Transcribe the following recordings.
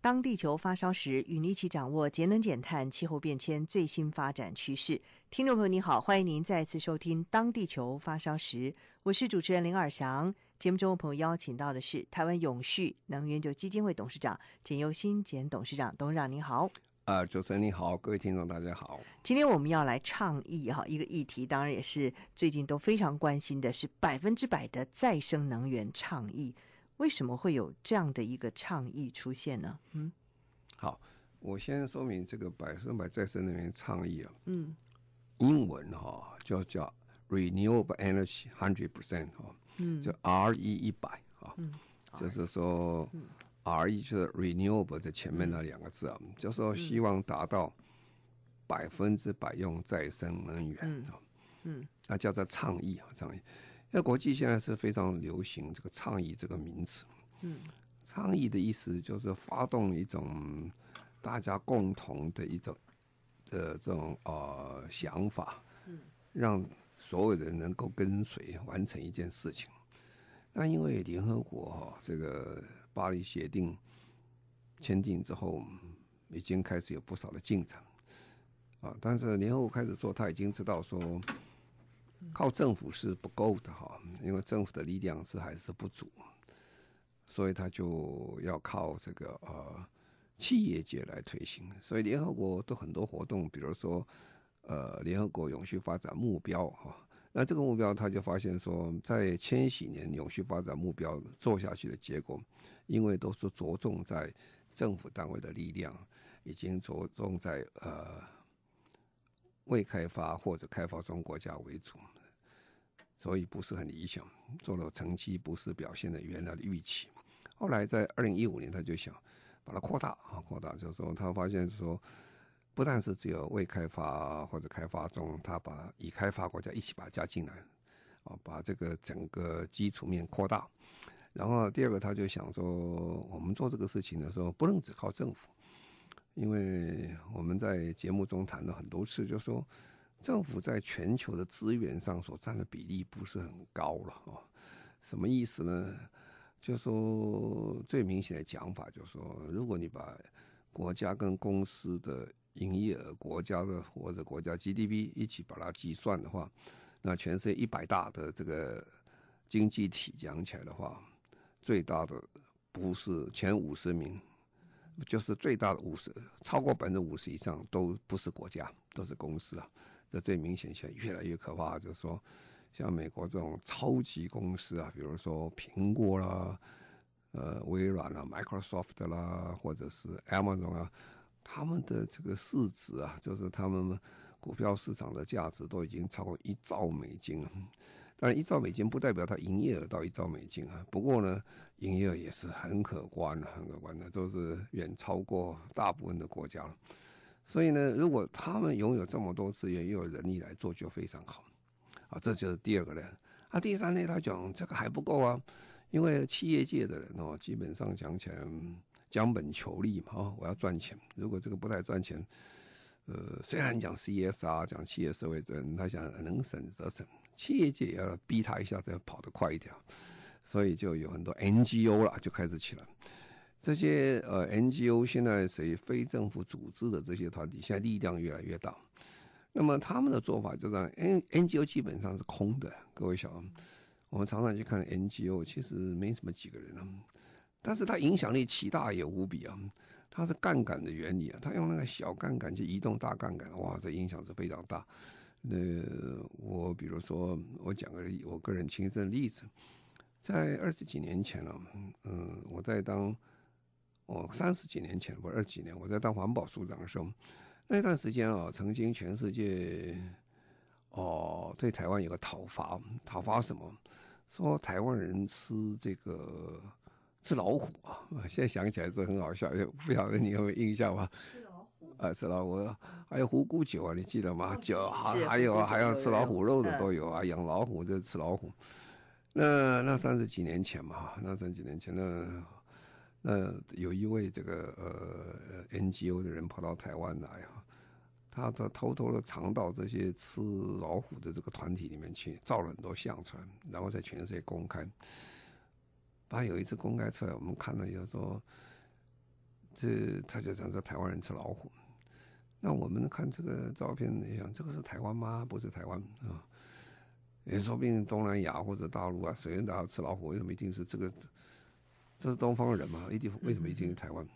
当地球发烧时，与你一起掌握节能减碳、气候变迁最新发展趋势。听众朋友，你好，欢迎您再次收听《当地球发烧时》，我是主持人林尔翔。节目中的朋友邀请到的是台湾永续能源就基金会董事长简又新简董事长，董事长您好。啊，主持人你好，各位听众大家好。今天我们要来倡议哈一个议题，当然也是最近都非常关心的，是百分之百的再生能源倡议。为什么会有这样的一个倡议出现呢？嗯，好，我先说明这个百分百再生能源倡议啊，嗯，英文哈就叫 Renewable Energy Hundred Percent 哈，嗯，就 RE 一百啊，嗯，就是说。嗯 R E 就是 renewable 的前面那两个字啊，嗯、就是说希望达到百分之百用再生能源啊，嗯，那叫做倡议啊，倡议。因为国际现在是非常流行这个倡议这个名词，嗯，倡议的意思就是发动一种大家共同的一种的这种呃想法，嗯，让所有人能够跟随完成一件事情。那因为联合国哈这个。巴黎协定签订之后，已经开始有不少的进程啊。但是联合国开始做，他已经知道说，靠政府是不够的哈，因为政府的力量是还是不足，所以他就要靠这个呃企业界来推行。所以联合国都很多活动，比如说呃联合国永续发展目标哈。那这个目标，他就发现说，在千禧年永续发展目标做下去的结果，因为都是着重在政府单位的力量，已经着重在呃未开发或者开发中国家为主，所以不是很理想，做了成绩不是表现的原来的预期。后来在二零一五年，他就想把它扩大啊，扩大，就是说他发现说。不但是只有未开发或者开发中，他把已开发国家一起把它加进来，啊，把这个整个基础面扩大。然后第二个，他就想说，我们做这个事情的时候，不能只靠政府，因为我们在节目中谈了很多次，就是说政府在全球的资源上所占的比例不是很高了哦。什么意思呢？就说最明显的讲法就是说，如果你把国家跟公司的营业额、国家的或者国家 GDP 一起把它计算的话，那全世界一百大的这个经济体讲起来的话，最大的不是前五十名，就是最大的五十，超过百分之五十以上都不是国家，都是公司啊。这最明显，现在越来越可怕，就是说，像美国这种超级公司啊，比如说苹果啦、呃微软啦、Microsoft 啦，或者是 Amazon 啊。他们的这个市值啊，就是他们股票市场的价值都已经超过一兆美金了。当然，一兆美金不代表它营业额到一兆美金啊。不过呢，营业额也是很可观的，很可观的，都是远超过大部分的国家了。所以呢，如果他们拥有这么多资源，又有人力来做，就非常好。啊，这就是第二个人。啊，第三呢，他讲这个还不够啊，因为企业界的人哦，基本上讲起来。讲本求利嘛，哦，我要赚钱。如果这个不太赚钱，呃，虽然讲 CSR，讲企业社会责任，他想能省则省，企业界也要逼他一下，再跑得快一点。所以就有很多 NGO 了，就开始起来。这些呃 NGO 现在谁非政府组织的这些团体，现在力量越来越大。那么他们的做法就是，N NGO 基本上是空的。各位想，我们常常去看 NGO，其实没什么几个人啊。但是它影响力奇大也无比啊！它是杠杆的原理啊，它用那个小杠杆去移动大杠杆，哇，这影响是非常大。那我比如说，我讲个我个人亲身的例子，在二十几年前了，嗯，我在当我三十几年前不是二十几年，我在当环保署长的时候，那段时间啊，曾经全世界哦对台湾有个讨伐，讨伐什么？说台湾人吃这个。吃老虎啊！现在想起来是很好笑，不晓得你有没有印象吧？吃老虎啊，吃老虎，还有虎骨酒啊，你记得吗？酒还还有还要吃老虎肉的都有啊，养老虎就吃老虎。那那三十几年前嘛，那三十几年前那那有一位这个呃 NGO 的人跑到台湾来啊，他他偷偷的藏到这些吃老虎的这个团体里面去，照了很多相出来，然后在全世界公开。他有一次公开出来，我们看了以后说，这他就讲说台湾人吃老虎。那我们看这个照片，你想这个是台湾吗？不是台湾啊。也说不定东南亚或者大陆啊，谁人都要吃老虎？为什么一定是这个？这是东方人嘛？一定为什么一定是台湾？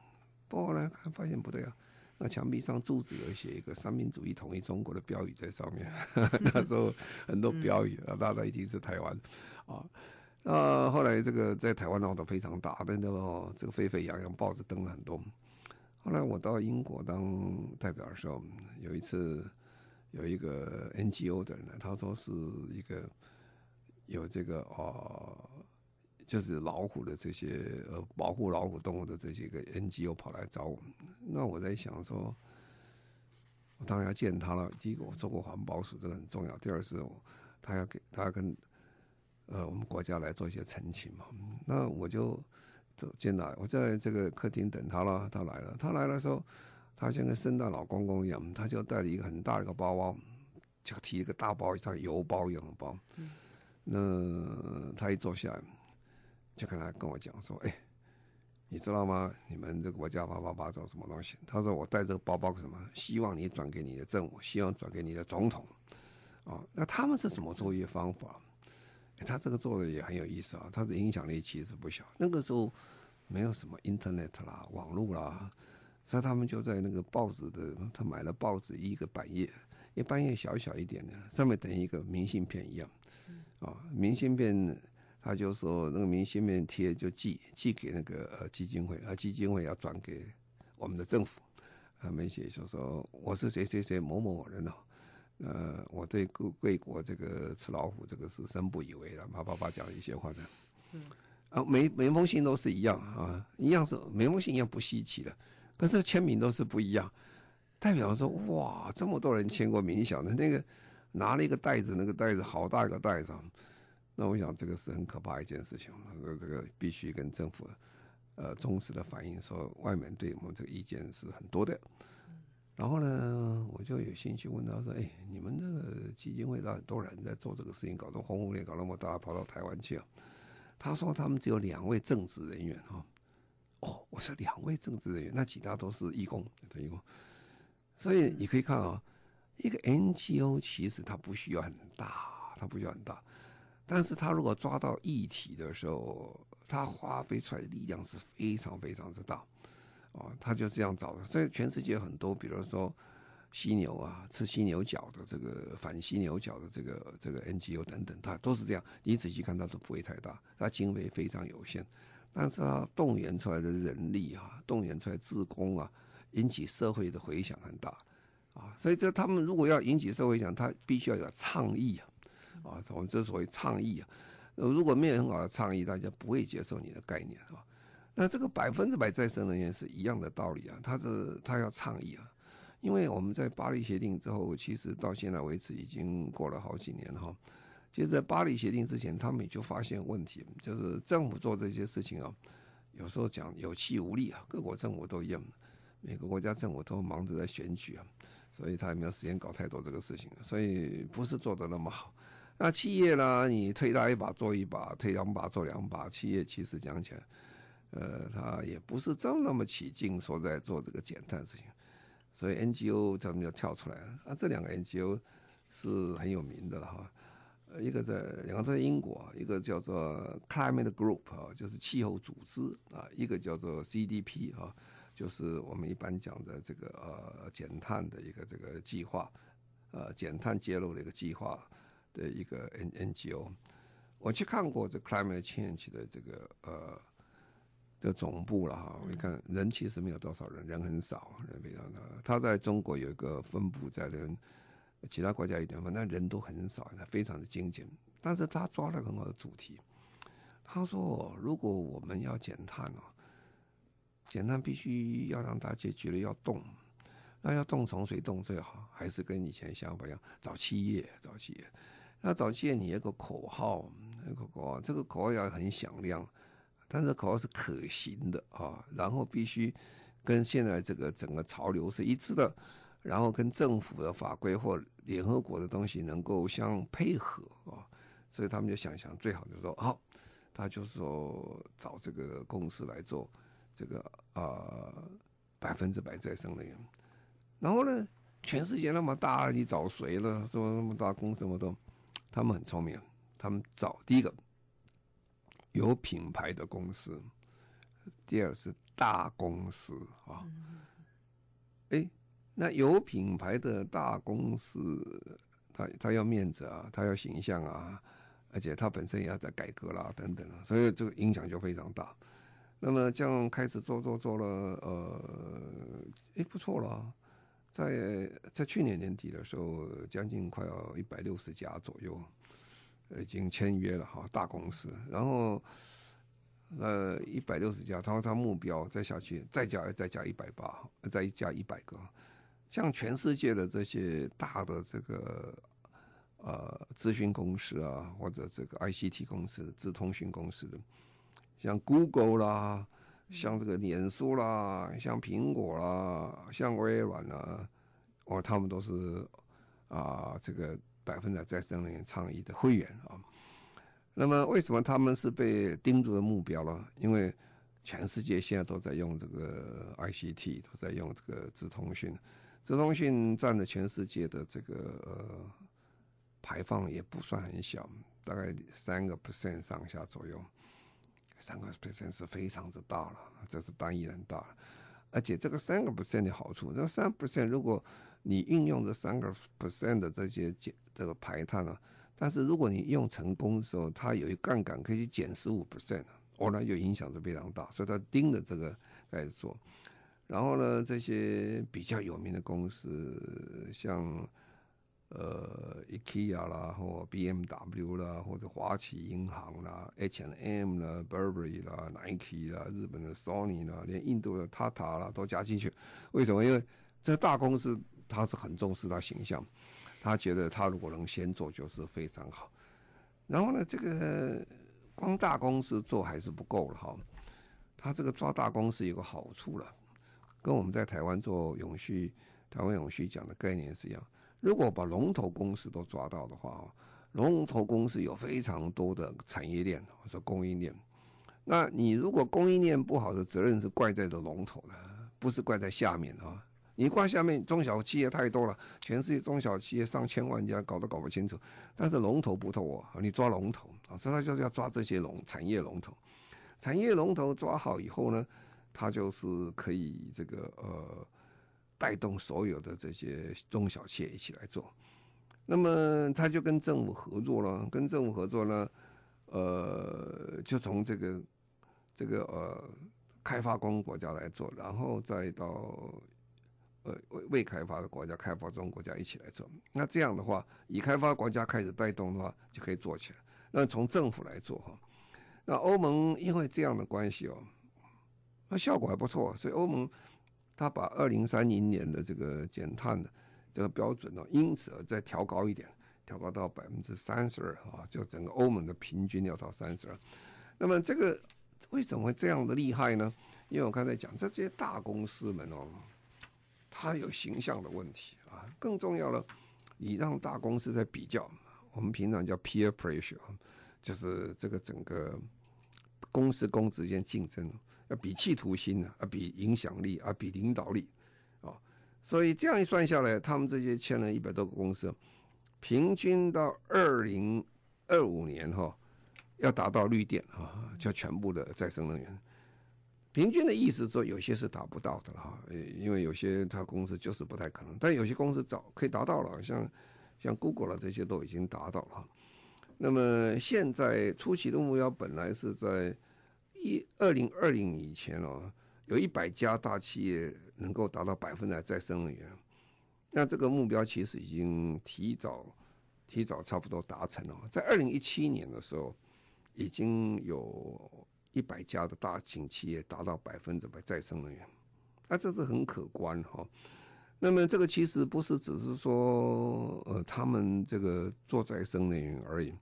不过呢，看发现不对啊。那墙壁上柱子有写一个三民主义统一中国的标语在上面。那时候很多标语啊，大家一定是台湾啊。那后来这个在台湾闹得非常大，但都这个沸沸扬扬，报纸登了很多。后来我到英国当代表的时候，有一次。有一个 NGO 的人呢，他说是一个有这个呃，就是老虎的这些呃保护老虎动物的这些个 NGO 跑来找我们。那我在想说，我当然要见他了。第一个我做过环保署，这个很重要。第二是，他要给他要跟呃我们国家来做一些澄清嘛。那我就走进来，我在这个客厅等他了。他来了，他来的时候。他像个圣诞老公公一样，他就带了一个很大的一个包包，就提一个大包，像邮包一样的包。嗯、那他一坐下来，就跟他跟我讲说：“哎，你知道吗？你们这个国家叭叭叭找什么东西？”他说：“我带这个包包什么？希望你转给你的政府，希望转给你的总统。”啊，那他们是怎么做一方法？他这个做的也很有意思啊，他的影响力其实不小。那个时候没有什么 Internet 啦，网络啦。所以他们就在那个报纸的，他买了报纸一个版页，一版页小小一点的，上面等于一个明信片一样，啊，明信片，他就说那个明信片贴就寄寄给那个呃基金会，啊基金会要转给我们的政府，他们写就说我是谁谁谁某某某人哦，呃，我对贵贵国这个吃老虎这个是深不以为然，叭叭叭讲一些话的，嗯，啊每每封信都是一样啊，一样是每封信一样不稀奇的。可是签名都是不一样，代表说哇，这么多人签过名，晓得那个拿了一个袋子，那个袋子好大一个袋子，那我想这个是很可怕一件事情，这个必须跟政府呃忠实的反映，说外面对我们这个意见是很多的。然后呢，我就有兴趣问他说，哎，你们这个基金会到很多人在做这个事情，搞得轰轰烈，搞那么大，跑到台湾去啊？他说他们只有两位正职人员哈。哦，我说两位政治人员，那其他都是义工，义工。所以你可以看啊、一个 NGO 其实它不需要很大，它不需要很大，但是他如果抓到议题的时候，他花费出来的力量是非常非常之大，啊、哦，它就这样找的。所以全世界很多，比如说犀牛啊，吃犀牛角的这个反犀牛角的这个这个 NGO 等等，它都是这样。你仔细看，它都不会太大，它经费非常有限。但是他动员出来的人力啊，动员出来志工啊，引起社会的回响很大，啊，所以这他们如果要引起社会响，他必须要有倡议啊，啊，我们这所谓倡议啊，如果没有很好的倡议，大家不会接受你的概念啊。那这个百分之百再生能源是一样的道理啊，他是他要倡议啊，因为我们在巴黎协定之后，其实到现在为止已经过了好几年了哈。其实，在巴黎协定之前，他们也就发现问题，就是政府做这些事情啊，有时候讲有气无力啊。各国政府都一样，每个国家政府都忙着在选举啊，所以他也没有时间搞太多这个事情，所以不是做得那么好。那企业呢，你推他一把做一把，推两把做两把，企业其实讲起来，呃，他也不是真那么起劲说在做这个减碳事情。所以 NGO 他们就跳出来了啊，这两个 NGO 是很有名的了哈。一个在两个在英国，一个叫做 Climate Group 啊，就是气候组织啊，一个叫做 CDP 啊，就是我们一般讲的这个呃减碳的一个这个计划，呃减碳揭露的一个计划的一个 N NGO。我去看过这 Climate Change 的这个呃的总部了哈，我一看人其实没有多少人，人很少，人非常少。他在中国有一个分布在那。其他国家一点，反正人都很少，非常的精简。但是他抓了很好的主题，他说，如果我们要减碳哦，减碳必须要让大家觉得要动，那要动从谁动最好？还是跟以前想法一样，找企业，找企业。那找企业，你有个口号，那个口号，这个口号要很响亮，但是口号是可行的啊，然后必须跟现在这个整个潮流是一致的，然后跟政府的法规或联合国的东西能够相配合啊，所以他们就想想，最好就说，好，他就说找这个公司来做这个啊百分之百再生能源，然后呢，全世界那么大，你找谁了？说那么大公司什么都。他们很聪明，他们找第一个有品牌的公司，第二是大公司啊。哎，那有品牌的大公司，他他要面子啊，他要形象啊，而且他本身也要在改革啦等等啊，所以这个影响就非常大。那么这样开始做做做了，呃，哎，不错了。在在去年年底的时候，将近快要一百六十家左右，已经签约了哈，大公司。然后，呃，一百六十家，他说他目标再下去，再加再加一百八，再加一百个。像全世界的这些大的这个呃咨询公司啊，或者这个 ICT 公司、资通讯公司的，像 Google 啦。像这个脸书啦，像苹果啦，像微软啦，哦，他们都是啊，这个百分之再生能源倡议的会员啊。那么，为什么他们是被盯住的目标呢？因为全世界现在都在用这个 ICT，都在用这个资通讯，资通讯占了全世界的这个呃排放也不算很小，大概三个 percent 上下左右。三个 percent 是非常之大了，这是单一人大了，而且这个三个 percent 的好处，这三 percent 如果你运用这三个 percent 的这些减这个排碳呢，但是如果你用成功的时候，它有一杠杆可以减十五 percent，哦，那就影响是非常大，所以他盯着这个开始做，然后呢，这些比较有名的公司像。呃，IKEA 啦，或 BMW 啦，或者华旗银行啦，H&M 啦，Burberry 啦，Nike 啦，日本的 Sony 啦，连印度的 Tata 啦都加进去。为什么？因为这大公司他是很重视他形象，他觉得他如果能先做就是非常好。然后呢，这个光大公司做还是不够了哈。他这个抓大公司有个好处了，跟我们在台湾做永续、台湾永续讲的概念是一样。如果把龙头公司都抓到的话啊，龙头公司有非常多的产业链或者供应链。那你如果供应链不好的责任是怪在的龙头的，不是怪在下面啊。你怪下面中小企业太多了，全世界中小企业上千万家，搞都搞不清楚。但是龙头不透啊，你抓龙头啊，所以他就是要抓这些龙产业龙头。产业龙头抓好以后呢，他就是可以这个呃。带动所有的这些中小企业一起来做，那么他就跟政府合作了，跟政府合作呢，呃，就从这个这个呃开发中国家来做，然后再到呃未未开发的国家、开发中国家一起来做。那这样的话，以开发国家开始带动的话，就可以做起来。那从政府来做哈，那欧盟因为这样的关系哦，那效果还不错，所以欧盟。他把二零三零年的这个减碳的这个标准呢，因此而再调高一点，调高到百分之三十二啊，就整个欧盟的平均要到三十二。那么这个为什么会这样的厉害呢？因为我刚才讲，这些大公司们哦，它有形象的问题啊。更重要了，你让大公司在比较，我们平常叫 peer pressure，就是这个整个公司公之间竞争。要比企图心呢，啊，比影响力，啊，比领导力，啊，所以这样一算下来，他们这些签了一百多个公司，平均到二零二五年哈，要达到绿电啊，就全部的再生能源。平均的意思说，有些是达不到的了哈，因为有些他公司就是不太可能，但有些公司早可以达到了，像像 Google 了这些都已经达到了。那么现在初期的目标本来是在。一二零二零以前哦，有一百家大企业能够达到百分之百再生能源，那这个目标其实已经提早提早差不多达成了。在二零一七年的时候，已经有一百家的大型企业达到百分之百再生能源，那这是很可观哈。那么这个其实不是只是说呃他们这个做再生能源而已，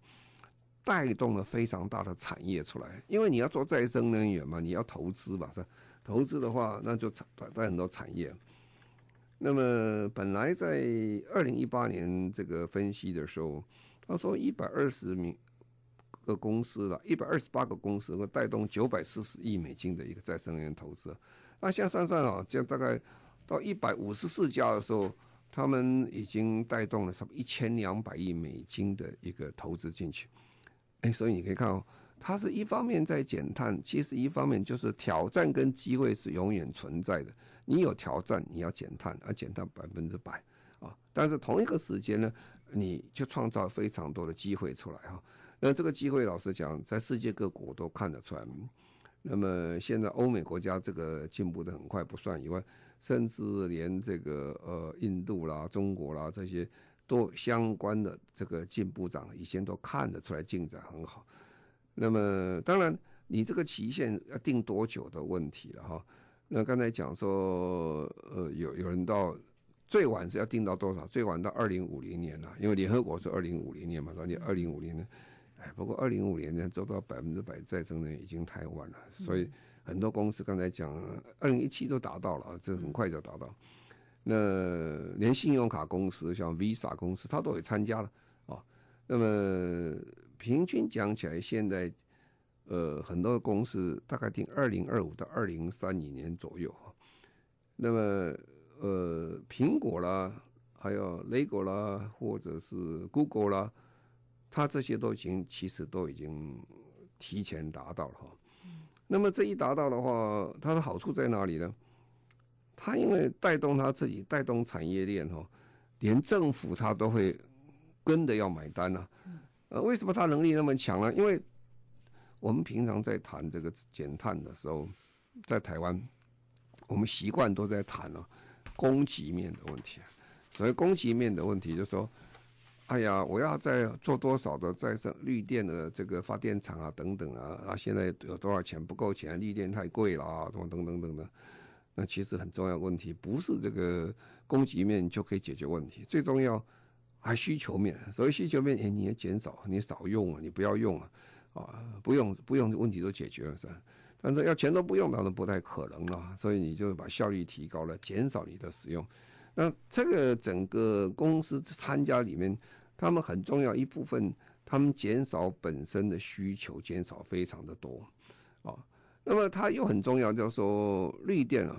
带动了非常大的产业出来。因为你要做再生能源嘛，你要投资吧，是？投资的话，那就带带很多产业。那么本来在二零一八年这个分析的时候，他说一百二十名。个公司了，一百二十八个公司会带动九百四十亿美金的一个再生能源投资。那现在算算啊，这样大概到一百五十四家的时候，他们已经带动了差不多一千两百亿美金的一个投资进去。哎，所以你可以看哦，它是一方面在减碳，其实一方面就是挑战跟机会是永远存在的。你有挑战，你要减碳，而减碳百分之百啊。但是同一个时间呢，你就创造非常多的机会出来哈。那这个机会，老实讲，在世界各国都看得出来。那么现在欧美国家这个进步的很快不算以外，甚至连这个呃印度啦、中国啦这些都相关的这个进步长以前都看得出来进展很好。那么当然，你这个期限要定多久的问题了哈。那刚才讲说，呃，有有人到最晚是要定到多少？最晚到二零五零年了，因为联合国是二零五零年嘛，说你二零五零年。哎，不过二零五零年做到百分之百再生能源已经太晚了，所以很多公司刚才讲，二零一七都达到了，这很快就达到。那连信用卡公司像 Visa 公司，它都也参加了啊。那么平均讲起来，现在呃很多公司大概定二零二五到二零三零年左右。那么呃苹果啦，还有 Lego 啦，或者是 Google 啦。它这些都已经其实都已经提前达到了哈，那么这一达到的话，它的好处在哪里呢？它因为带动他自己带动产业链哦，连政府他都会跟着要买单呐。呃，为什么他能力那么强呢？因为我们平常在谈这个减碳的时候，在台湾，我们习惯都在谈了供给面的问题。所以供给面的问题就是说。哎呀，我要再做多少的再生绿电的这个发电厂啊，等等啊，啊，现在有多少钱不够钱，绿电太贵了啊，等等等等的。那其实很重要的问题不是这个供给面就可以解决问题，最重要还需求面。所以需求面，哎，你要减少，你少用啊，你不要用啊，啊，不用不用，问题都解决了是吧？但是要全都不用，当然不太可能了。所以你就把效率提高了，减少你的使用。那这个整个公司参加里面。他们很重要一部分，他们减少本身的需求，减少非常的多，啊，那么它又很重要，就是说绿电啊，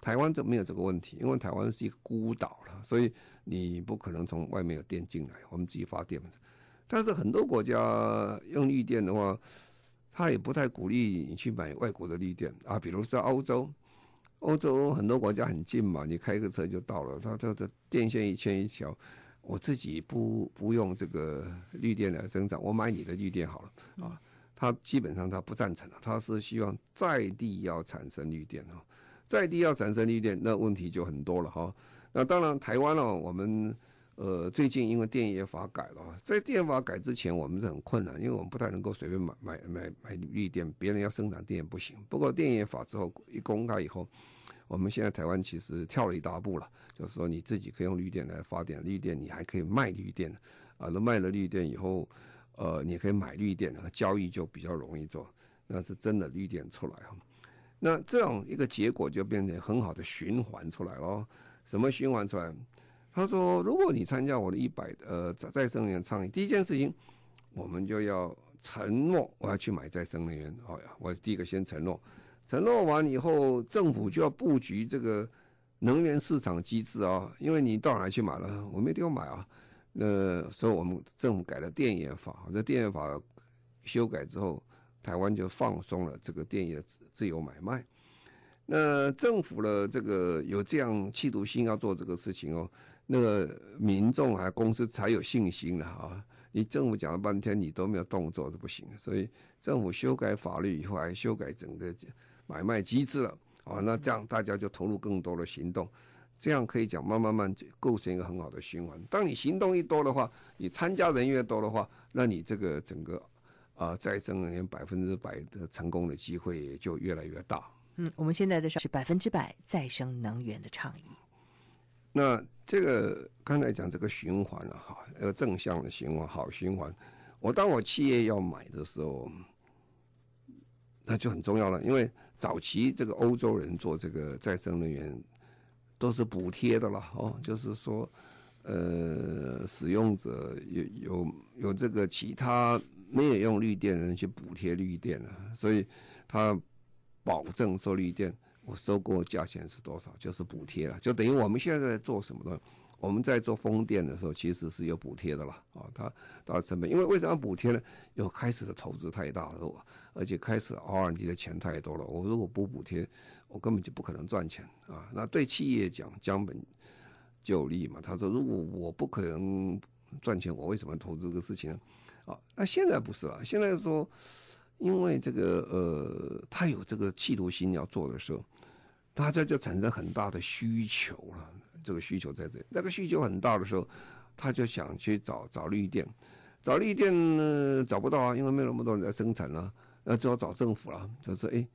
台湾就没有这个问题，因为台湾是一个孤岛了，所以你不可能从外面有电进来，我们自己发电。但是很多国家用绿电的话，他也不太鼓励你去买外国的绿电啊，比如说欧洲，欧洲很多国家很近嘛，你开个车就到了，它这个电线一牵一条。我自己不不用这个绿电来生产，我买你的绿电好了啊。他基本上他不赞成了，他是希望在地要产生绿电啊，在地要产生绿电，那问题就很多了哈。那当然台湾呢，我们呃最近因为电业法改了，在电法改之前，我们是很困难，因为我们不太能够随便买买买买绿电，别人要生产电不行。不过电业法之后一公开以后。我们现在台湾其实跳了一大步了，就是说你自己可以用绿电来发电，绿电你还可以卖绿电，啊，那卖了绿电以后，呃，你可以买绿电，交易就比较容易做，那是真的绿电出来哈。那这样一个结果就变成很好的循环出来了。什么循环出来？他说，如果你参加我的一百呃再生能源倡议，第一件事情，我们就要承诺我要去买再生能源。好呀，我第一个先承诺。承诺完以后，政府就要布局这个能源市场机制啊，因为你到哪去买了？我没地方买啊。那所以我们政府改了电业法，这电业法修改之后，台湾就放松了这个电业自自由买卖。那政府的这个有这样企图心要做这个事情哦，那个民众还公司才有信心了哈。你政府讲了半天，你都没有动作是不行的。所以政府修改法律以后，还修改整个。买卖机制了啊，那这样大家就投入更多的行动，这样可以讲慢慢慢构成一个很好的循环。当你行动一多的话，你参加人越多的话，那你这个整个啊，再生能源百分之百的成功的机会就越来越大。嗯，我们现在的是百分之百再生能源的倡议。那这个刚才讲这个循环了哈，要正向的循环，好循环。我当我企业要买的时候，那就很重要了，因为早期这个欧洲人做这个再生能源都是补贴的了哦，就是说，呃，使用者有有有这个其他没有用绿电的人去补贴绿电了，所以他保证收绿电。我收购价钱是多少？就是补贴了，就等于我们现在在做什么呢？我们在做风电的时候，其实是有补贴的了啊。它它的成本，因为为什么补贴呢？有开始的投资太大了，而且开始 R&D 的钱太多了。我如果不补贴，我根本就不可能赚钱啊。那对企业讲，将本就利嘛。他说，如果我不可能赚钱，我为什么投资这个事情呢？啊，那现在不是了，现在说。因为这个呃，他有这个企图心要做的时候，大家就产生很大的需求了。这个需求在这里，那个需求很大的时候，他就想去找找绿电，找绿电呢找不到啊，因为没有那么多人在生产了，那只好找政府了。就是哎，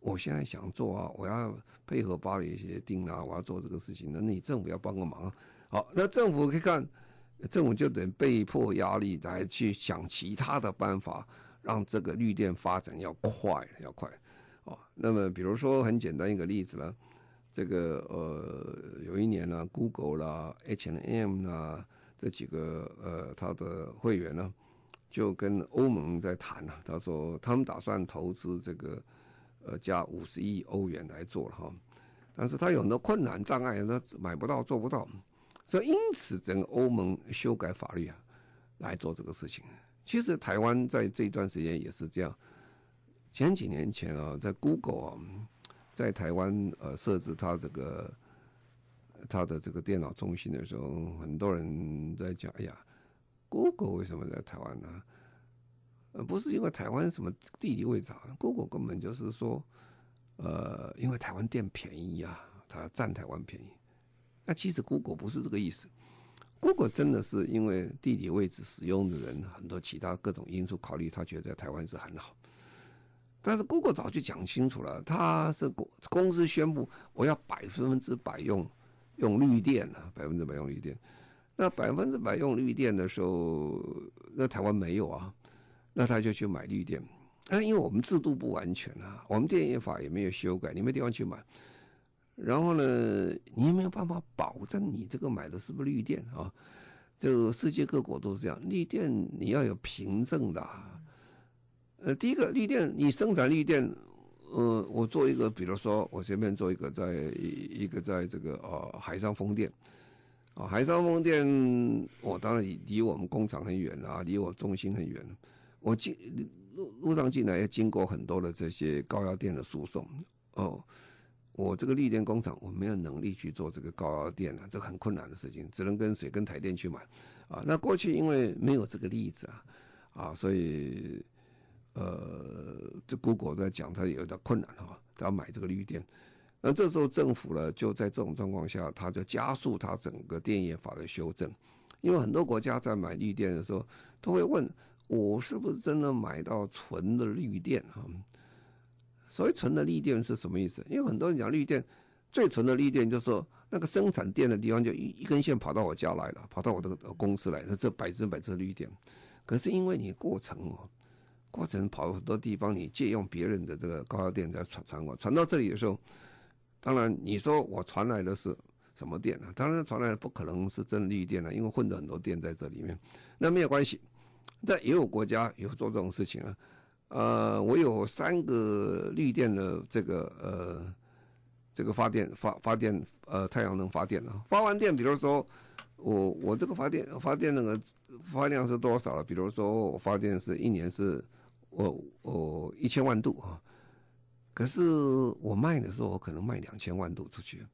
我现在想做啊，我要配合巴黎协定啊，我要做这个事情，那你政府要帮个忙。好，那政府可以看，政府就得被迫压力来去想其他的办法。让这个绿电发展要快，要快，哦，那么比如说很简单一个例子呢，这个呃有一年呢，Google 啦、H and M 啦这几个呃他的会员呢，就跟欧盟在谈了，他说他们打算投资这个呃加五十亿欧元来做了哈，但是他有很多困难障碍，他买不到做不到，所以因此整个欧盟修改法律啊来做这个事情。其实台湾在这段时间也是这样。前几年前啊，在 Google 啊，在台湾呃设置它这个它的这个电脑中心的时候，很多人在讲：“哎呀，Google 为什么在台湾呢？”呃，不是因为台湾什么地理位置啊，Google 根本就是说，呃，因为台湾电便宜啊，它占台湾便宜。那其实 Google 不是这个意思。Google 真的是因为地理位置使用的人很多，其他各种因素考虑，他觉得台湾是很好。但是 Google 早就讲清楚了，他是公公司宣布我要百分之百用用绿电啊，百分之百用绿电。那百分之百用绿电的时候，那台湾没有啊，那他就去买绿电。那因为我们制度不完全啊，我们电业法也没有修改，你没地方去买。然后呢，你有没有办法保证你这个买的是不是绿电啊？这个世界各国都是这样，绿电你要有凭证的。呃，第一个绿电，你生产绿电，呃，我做一个，比如说我随便做一个在，一个在这个呃海上风电，啊，海上风电，我当然离我们工厂很远啊，离我中心很远，我进路路上进来要经过很多的这些高压电的输送，哦。我这个绿电工厂，我没有能力去做这个高压电啊，这很困难的事情，只能跟谁跟台电去买，啊，那过去因为没有这个例子啊，啊，所以，呃，这 Google 在讲，它有点困难哈，他要买这个绿电，那这时候政府呢，就在这种状况下，它就加速它整个电业法的修正，因为很多国家在买绿电的时候，都会问我是不是真的买到纯的绿电啊？所谓纯的绿电是什么意思？因为很多人讲绿电，最纯的绿电就是说那个生产电的地方就一一根线跑到我家来了，跑到我的公司来，那这百分之百是绿电。可是因为你过程哦，过程跑很多地方，你借用别人的这个高压电在传传过，传到这里的时候，当然你说我传来的是什么电呢？当然传来的不可能是真绿电了，因为混着很多电在这里面。那没有关系，但也有国家有做这种事情啊。呃，我有三个绿电的这个呃，这个发电发发电呃太阳能发电啊。发完电，比如说我我这个发电发电那个发电量是多少了？比如说我发电是一年是我我一千万度啊，可是我卖的时候我可能卖两千万度出去，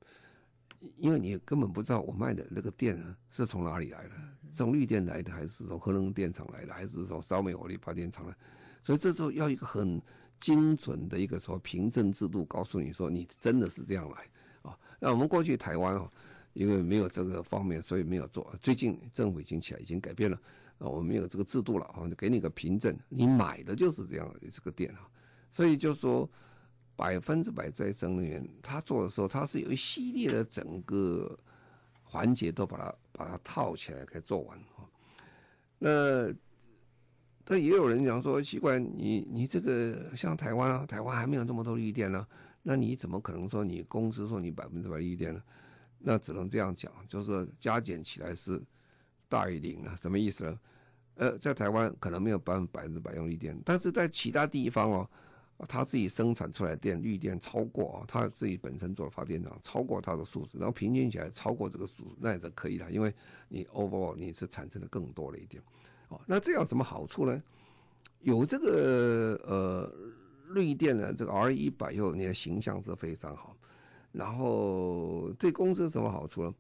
因为你根本不知道我卖的那个电是从哪里来的，从绿电来的还是从核能电厂来的，还是从烧煤火力发电厂来的？所以这时候要一个很精准的一个说凭证制度，告诉你说你真的是这样来啊。那我们过去台湾哦，因为没有这个方面，所以没有做。最近政府已经起来，已经改变了。啊，我们有这个制度了，啊就给你个凭证，你买的就是这样的这个电啊。所以就说百分之百再生能源，他做的时候，他是有一系列的整个环节都把它把它套起来，可以做完。那但也有人讲说，奇怪，你你这个像台湾啊，台湾还没有这么多绿电呢，那你怎么可能说你公司说你百分之百绿电呢？那只能这样讲，就是加减起来是大于零啊，什么意思呢？呃，在台湾可能没有百分百分之百用绿电，但是在其他地方哦，他自己生产出来的电绿电超过啊，他自己本身做的发电厂超过他的数字，然后平均起来超过这个数字，那也是可以的，因为你 overall 你是产生的更多了一点，哦，那这样什么好处呢？有这个呃绿电的这个 RE100 以后，你的形象是非常好。然后对公司什么好处呢？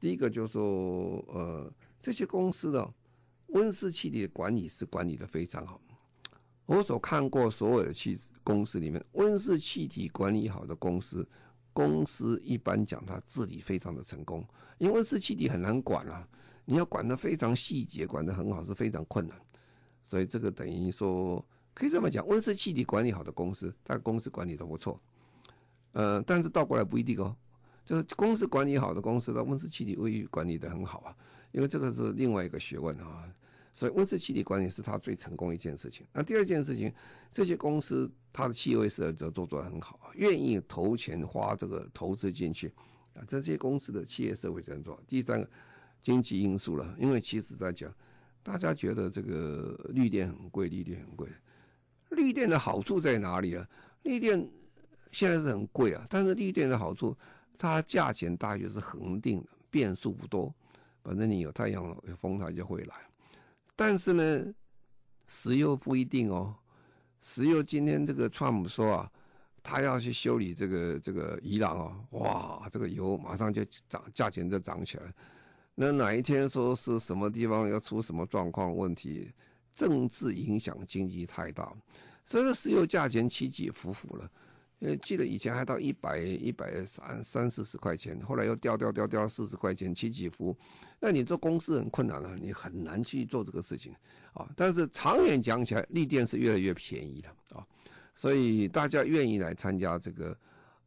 第一个就是说，呃，这些公司的温室气体的管理是管理的非常好。我所看过所有的气公司里面，温室气体管理好的公司，公司一般讲它治理非常的成功。因为温室气体很难管啊，你要管得非常细节，管得很好是非常困难。所以这个等于说，可以这么讲，温室气体管理好的公司，它公司管理都不错。呃，但是倒过来不一定哦，就是公司管理好的公司的温室气体卫浴管理得很好啊，因为这个是另外一个学问啊，所以温室气体管理是他最成功一件事情。那第二件事情，这些公司它的企业维持就做做得很好，愿意投钱花这个投资进去啊，这些公司的企业社会这样做。第三个经济因素了，因为其实在讲，大家觉得这个绿电很贵，绿电很贵，绿电的好处在哪里啊？绿电。现在是很贵啊，但是绿电的好处，它价钱大约是恒定的，变数不多。反正你有太阳有风，它就会来。但是呢，石油不一定哦。石油今天这个川普说啊，他要去修理这个这个伊朗啊，哇，这个油马上就涨，价钱就涨起来。那哪一天说是什么地方要出什么状况问题，政治影响经济太大，所以石油价钱起起伏伏了。呃，记得以前还到一百一百三三四十块钱，后来又掉掉掉掉到四十块钱，起起伏。那你做公司很困难了，你很难去做这个事情啊。但是长远讲起来，绿电是越来越便宜的啊，所以大家愿意来参加这个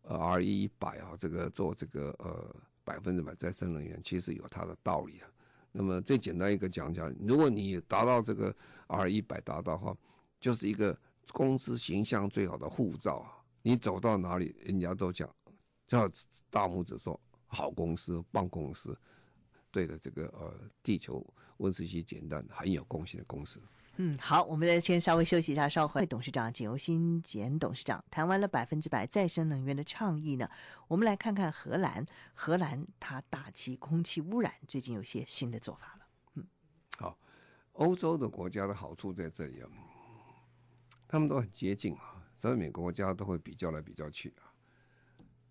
呃 RE100 啊，这个做这个呃百分之百再生能源，其实有它的道理啊。那么最简单一个讲讲，如果你达到这个 RE100 达到哈，就是一个公司形象最好的护照啊。你走到哪里，人家都讲，叫大拇指说好公司、棒公司，对的，这个呃，地球温室气简单很有贡献的公司。嗯，好，我们再先稍微休息一下，稍后董事长简尤新简董事长谈完了百分之百再生能源的倡议呢，我们来看看荷兰，荷兰它大气空气污染最近有些新的做法了。嗯，好，欧洲的国家的好处在这里啊，他们都很接近啊。所以每个国家都会比较来比较去啊，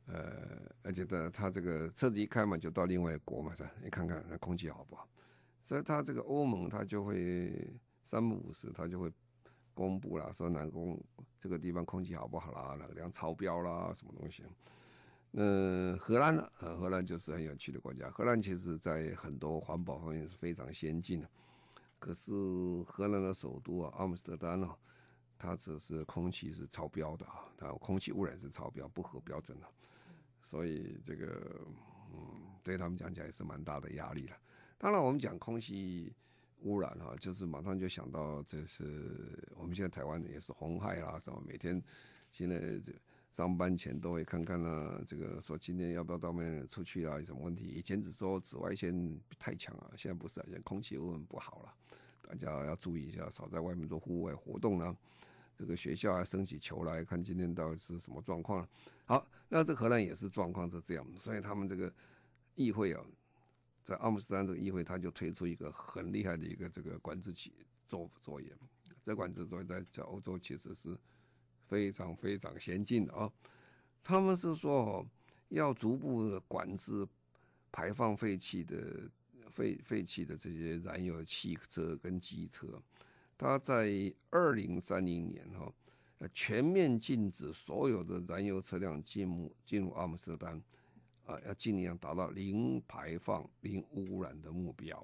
呃，而且的他这个车子一开嘛，就到另外一国嘛，是吧？你看看那空气好不好？所以他这个欧盟他就会三不五时他就会公布了，说南宫这个地方空气好不好啦，哪个地方超标啦，什么东西？嗯，荷兰呢？呃，荷兰就是很有趣的国家。荷兰其实在很多环保方面是非常先进的，可是荷兰的首都啊，阿姆斯特丹啊。它只是空气是超标的啊，它空气污染是超标，不合标准的，所以这个嗯，对他们讲起来也是蛮大的压力了。当然，我们讲空气污染哈，就是马上就想到这是我们现在台湾也是红害啦，什么每天现在这上班前都会看看呢，这个说今天要不要到外面出去啊，有什么问题？以前只说紫外线太强啊，现在不是啊，现在空气污染不好了，大家要注意一下，少在外面做户外活动呢。这个学校还升起球来看今天到底是什么状况？好，那这荷兰也是状况是这样，所以他们这个议会啊，在阿姆斯特丹这个议会，他就推出一个很厉害的一个这个管制器作作业。这管制作业在在欧洲其实是非常非常先进的啊。他们是说哦，要逐步管制排放废气的废废气的这些燃油汽车跟机车。他在二零三零年哈，全面禁止所有的燃油车辆进入进入阿姆斯特丹，啊，要尽量达到零排放、零污染的目标。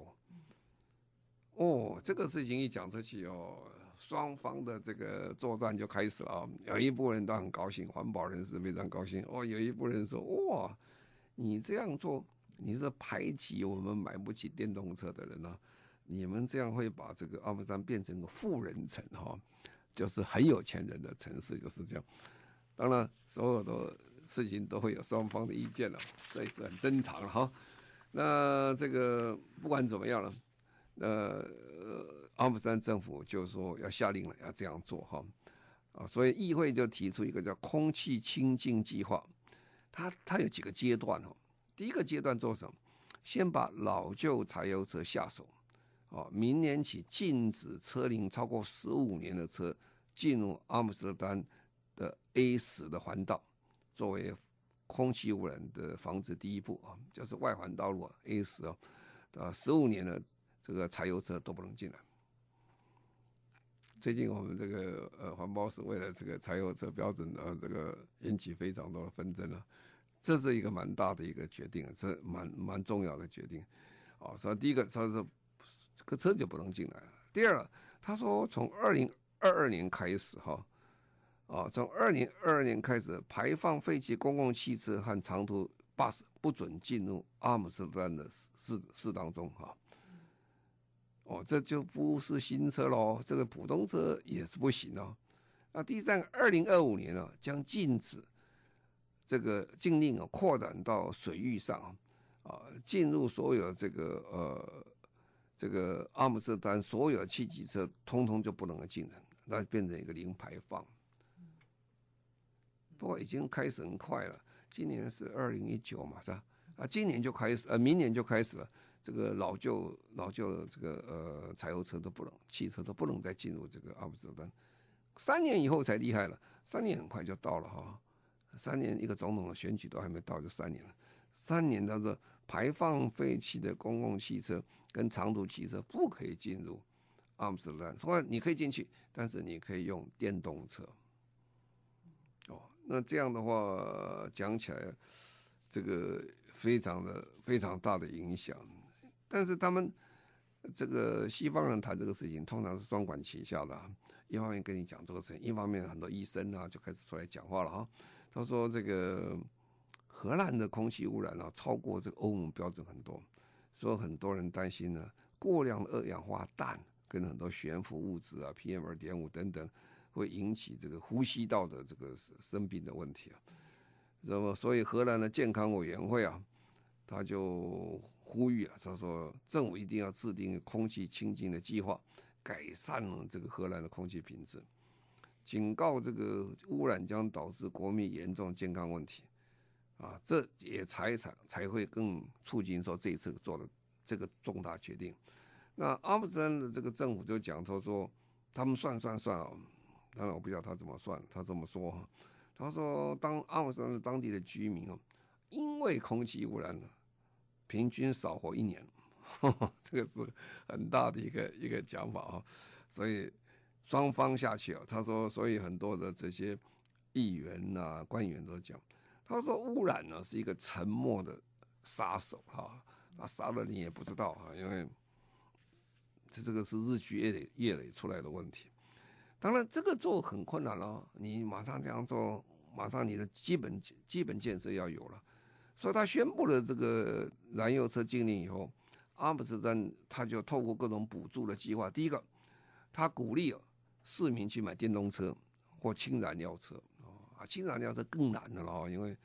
哦，这个事情一讲出去哦，双方的这个作战就开始了啊。有一部分人都很高兴，环保人士非常高兴。哦，有一部分人说，哇，你这样做，你是排挤我们买不起电动车的人呢、啊？你们这样会把这个阿姆斯丹变成个富人城哈，就是很有钱人的城市，就是这样。当然，所有的事情都会有双方的意见了，这也是很正常了哈。那这个不管怎么样了，呃，阿姆斯丹政府就说要下令了，要这样做哈啊，所以议会就提出一个叫空气清净计划，它它有几个阶段哈。第一个阶段做什么？先把老旧柴油车下手，哦，明年起禁止车龄超过十五年的车进入阿姆斯特丹的 A 十的环道，作为空气污染的防治第一步啊，就是外环道路 A 十啊，啊，十五年的这个柴油车都不能进来。最近我们这个呃环保署为了这个柴油车标准啊，这个引起非常多的纷争啊，这是一个蛮大的一个决定，是蛮蛮重要的决定啊。所以第一个他说这个车就不能进来了。第二，他说从二零二二年开始哈。啊，从二零二二年开始，排放废气公共汽车和长途巴士不准进入阿姆斯特丹的市市当中哈。哦，这就不是新车喽，这个普通车也是不行哦。那第三个，二零二五年啊，将禁止这个禁令啊扩展到水域上啊，进入所有这个呃这个阿姆斯特丹所有的汽机车，通通就不能够进城，那变成一个零排放。不过已经开始很快了，今年是二零一九嘛，是吧？啊，今年就开始，呃，明年就开始了。这个老旧老旧的这个呃柴油车都不能，汽车都不能再进入这个阿姆斯特丹。三年以后才厉害了，三年很快就到了哈。三年一个总统的选举都还没到，就三年了。三年当中排放废气的公共汽车跟长途汽车不可以进入阿姆斯特丹，所以你可以进去，但是你可以用电动车。哦那这样的话讲起来，这个非常的非常大的影响。但是他们这个西方人谈这个事情，通常是双管齐下的，一方面跟你讲这个事情，一方面很多医生啊就开始出来讲话了哈。他说这个荷兰的空气污染啊超过这个欧盟标准很多，所以很多人担心呢过量的二氧化氮跟很多悬浮物质啊 PM 二点五等等。会引起这个呼吸道的这个生病的问题啊，那么所以荷兰的健康委员会啊，他就呼吁啊，他说政府一定要制定空气清净的计划，改善了这个荷兰的空气品质，警告这个污染将导致国民严重健康问题，啊，这也才才才会更促进说这一次做的这个重大决定。那阿姆斯丹的这个政府就讲他说，他们算算算啊。当然我不知道他怎么算，他这么说，他说当阿姆斯特丹当地的居民啊，因为空气污染了，平均少活一年，呵呵，这个是很大的一个一个讲法啊。所以双方下去啊，他说，所以很多的这些议员呐、官员都讲，他说污染呢是一个沉默的杀手哈，他杀了你也不知道哈，因为这这个是日积月累月累出来的问题。当然，这个做很困难了。你马上这样做，马上你的基本基本建设要有了。所以他宣布了这个燃油车禁令以后，阿姆斯特丹他就透过各种补助的计划。第一个，他鼓励市民去买电动车或氢燃料车啊，氢燃料车更难的了，因为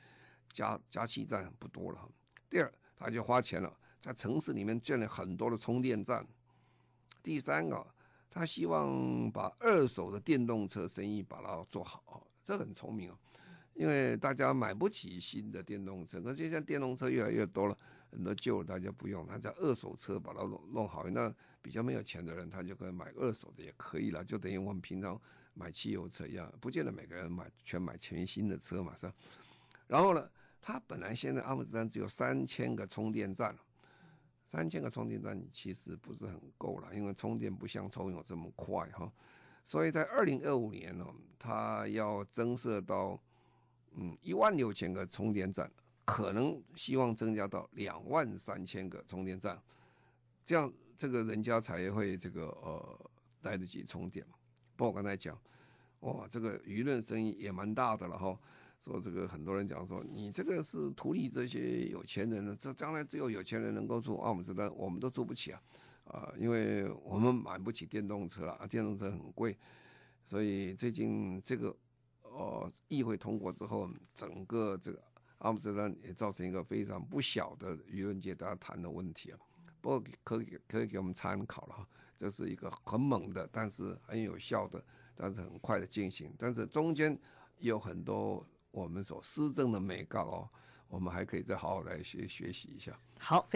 加加气站不多了。第二，他就花钱了，在城市里面建了很多的充电站。第三个。他希望把二手的电动车生意把它做好，这很聪明啊，因为大家买不起新的电动车，可是现在电动车越来越多了，很多旧的大家不用，他在二手车把它弄弄好，那比较没有钱的人，他就可以买二手的也可以了，就等于我们平常买汽油车一样，不见得每个人买全买全新的车嘛，是吧？然后呢，他本来现在阿姆斯特丹只有三千个充电站。三千个充电站其实不是很够了，因为充电不像抽油这么快哈，所以在二零二五年呢，它要增设到嗯一万六千个充电站，可能希望增加到两万三千个充电站，这样这个人家才会这个呃来得及充电。嘛过我刚才讲，哇，这个舆论声音也蛮大的了哈。说这个很多人讲说，你这个是图利这些有钱人的，这将来只有有钱人能够住阿姆斯特丹，我们都住不起啊，啊、因为我们买不起电动车了，电动车很贵，所以最近这个呃议会通过之后，整个这个阿姆斯特丹也造成一个非常不小的舆论界大家谈的问题啊。不过可以可以给我们参考了哈，这是一个很猛的，但是很有效的，但是很快的进行，但是中间有很多。我们所施政的美高哦，我们还可以再好好来学学习一下。好。